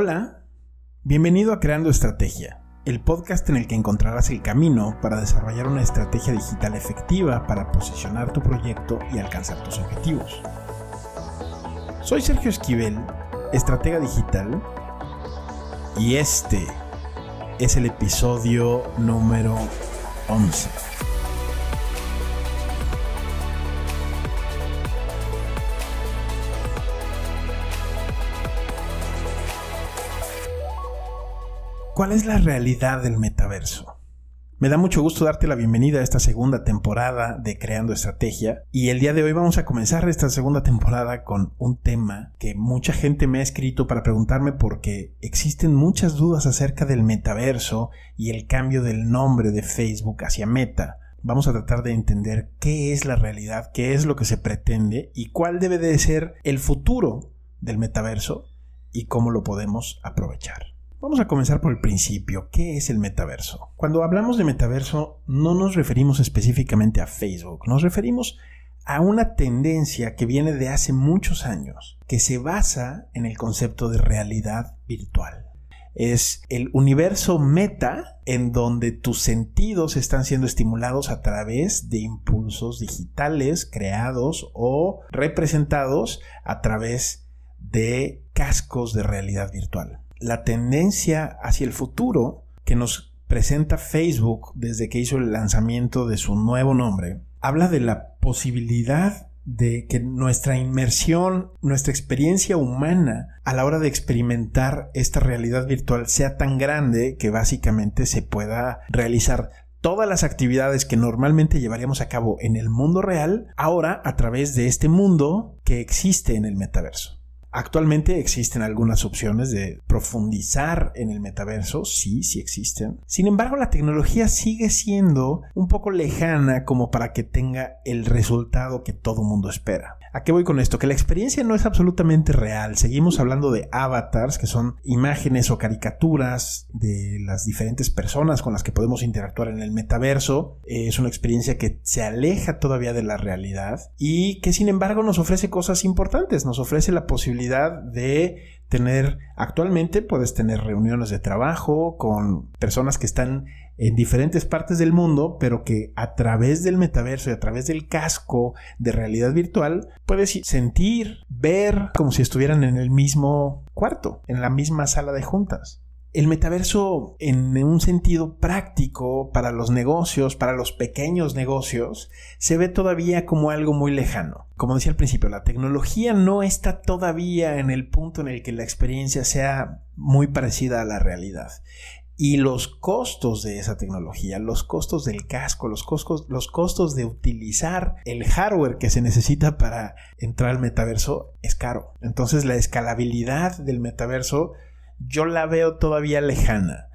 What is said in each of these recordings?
Hola, bienvenido a Creando Estrategia, el podcast en el que encontrarás el camino para desarrollar una estrategia digital efectiva para posicionar tu proyecto y alcanzar tus objetivos. Soy Sergio Esquivel, estratega digital, y este es el episodio número 11. ¿Cuál es la realidad del metaverso? Me da mucho gusto darte la bienvenida a esta segunda temporada de Creando Estrategia y el día de hoy vamos a comenzar esta segunda temporada con un tema que mucha gente me ha escrito para preguntarme porque existen muchas dudas acerca del metaverso y el cambio del nombre de Facebook hacia Meta. Vamos a tratar de entender qué es la realidad, qué es lo que se pretende y cuál debe de ser el futuro del metaverso y cómo lo podemos aprovechar. Vamos a comenzar por el principio. ¿Qué es el metaverso? Cuando hablamos de metaverso no nos referimos específicamente a Facebook, nos referimos a una tendencia que viene de hace muchos años, que se basa en el concepto de realidad virtual. Es el universo meta en donde tus sentidos están siendo estimulados a través de impulsos digitales creados o representados a través de cascos de realidad virtual la tendencia hacia el futuro que nos presenta Facebook desde que hizo el lanzamiento de su nuevo nombre, habla de la posibilidad de que nuestra inmersión, nuestra experiencia humana a la hora de experimentar esta realidad virtual sea tan grande que básicamente se pueda realizar todas las actividades que normalmente llevaríamos a cabo en el mundo real, ahora a través de este mundo que existe en el metaverso. Actualmente existen algunas opciones de profundizar en el metaverso, sí, sí existen. Sin embargo, la tecnología sigue siendo un poco lejana como para que tenga el resultado que todo mundo espera. ¿A qué voy con esto? Que la experiencia no es absolutamente real. Seguimos hablando de avatars, que son imágenes o caricaturas de las diferentes personas con las que podemos interactuar en el metaverso. Es una experiencia que se aleja todavía de la realidad y que sin embargo nos ofrece cosas importantes. Nos ofrece la posibilidad de tener, actualmente puedes tener reuniones de trabajo con personas que están en diferentes partes del mundo, pero que a través del metaverso y a través del casco de realidad virtual puedes sentir, ver como si estuvieran en el mismo cuarto, en la misma sala de juntas. El metaverso en un sentido práctico para los negocios, para los pequeños negocios, se ve todavía como algo muy lejano. Como decía al principio, la tecnología no está todavía en el punto en el que la experiencia sea muy parecida a la realidad. Y los costos de esa tecnología, los costos del casco, los costos, los costos de utilizar el hardware que se necesita para entrar al metaverso es caro. Entonces la escalabilidad del metaverso yo la veo todavía lejana.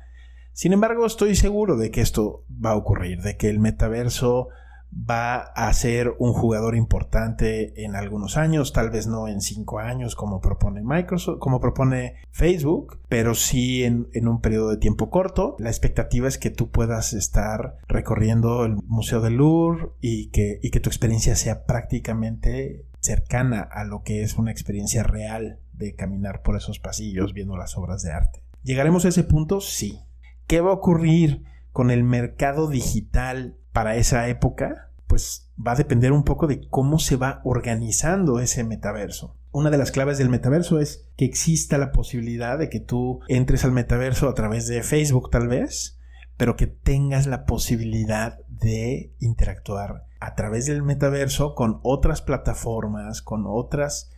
Sin embargo, estoy seguro de que esto va a ocurrir, de que el metaverso va a ser un jugador importante en algunos años, tal vez no en cinco años como propone Microsoft, como propone Facebook, pero sí en, un periodo de tiempo corto. La expectativa es que tú puedas estar recorriendo el Museo del Louvre y que, y que tu experiencia sea prácticamente cercana a lo que es una experiencia real de caminar por esos pasillos viendo las obras de arte. ¿Llegaremos a ese punto? Sí. ¿Qué va a ocurrir con el mercado digital para esa época? Pues va a depender un poco de cómo se va organizando ese metaverso. Una de las claves del metaverso es que exista la posibilidad de que tú entres al metaverso a través de Facebook tal vez, pero que tengas la posibilidad de interactuar a través del metaverso con otras plataformas, con otras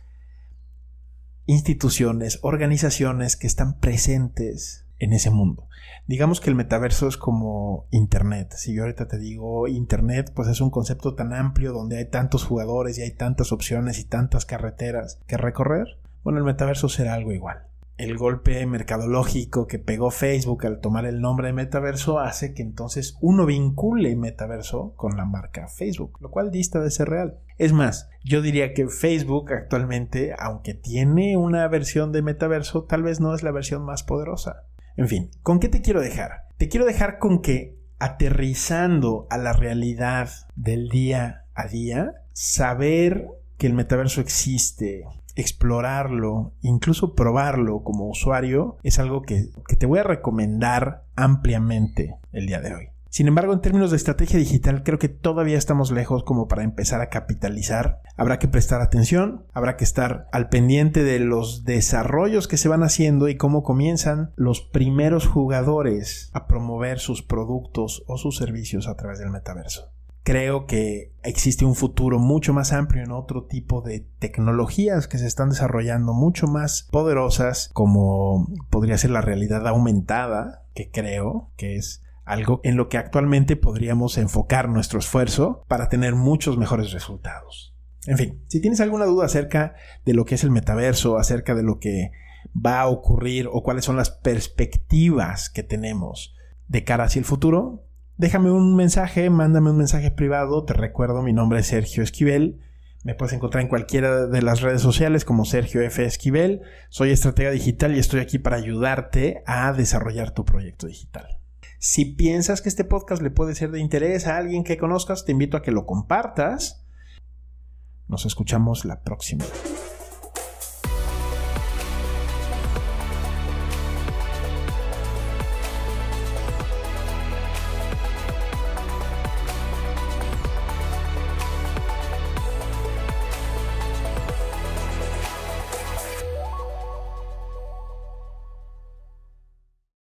instituciones, organizaciones que están presentes en ese mundo. Digamos que el metaverso es como Internet. Si yo ahorita te digo Internet, pues es un concepto tan amplio donde hay tantos jugadores y hay tantas opciones y tantas carreteras que recorrer. Bueno, el metaverso será algo igual el golpe mercadológico que pegó Facebook al tomar el nombre de metaverso hace que entonces uno vincule metaverso con la marca Facebook, lo cual dista de ser real. Es más, yo diría que Facebook actualmente, aunque tiene una versión de metaverso, tal vez no es la versión más poderosa. En fin, ¿con qué te quiero dejar? Te quiero dejar con que aterrizando a la realidad del día a día, saber que el metaverso existe, explorarlo, incluso probarlo como usuario, es algo que, te voy a recomendar ampliamente el día de hoy. Sin embargo, en términos de estrategia digital, creo que todavía estamos lejos como para empezar a capitalizar. Habrá que prestar atención, habrá que estar al pendiente de los desarrollos que se van haciendo y cómo comienzan los primeros jugadores a promover sus productos o sus servicios a través del metaverso. Creo que existe un futuro mucho más amplio en otro tipo de tecnologías que se están desarrollando mucho más poderosas como podría ser la realidad aumentada, que creo que es algo en lo que actualmente podríamos enfocar nuestro esfuerzo para tener muchos mejores resultados. En fin, si tienes alguna duda acerca de lo que es el metaverso, acerca de lo que va a ocurrir o cuáles son las perspectivas que tenemos de cara hacia el futuro, déjame un mensaje, mándame un mensaje privado, te recuerdo, mi nombre es Sergio Esquivel. Me puedes encontrar en cualquiera de las redes sociales como Sergio F. Esquivel. Soy estratega digital y estoy aquí para ayudarte a desarrollar tu proyecto digital. Si piensas que este podcast le puede ser de interés a alguien que conozcas, te invito a que lo compartas. Nos escuchamos la próxima.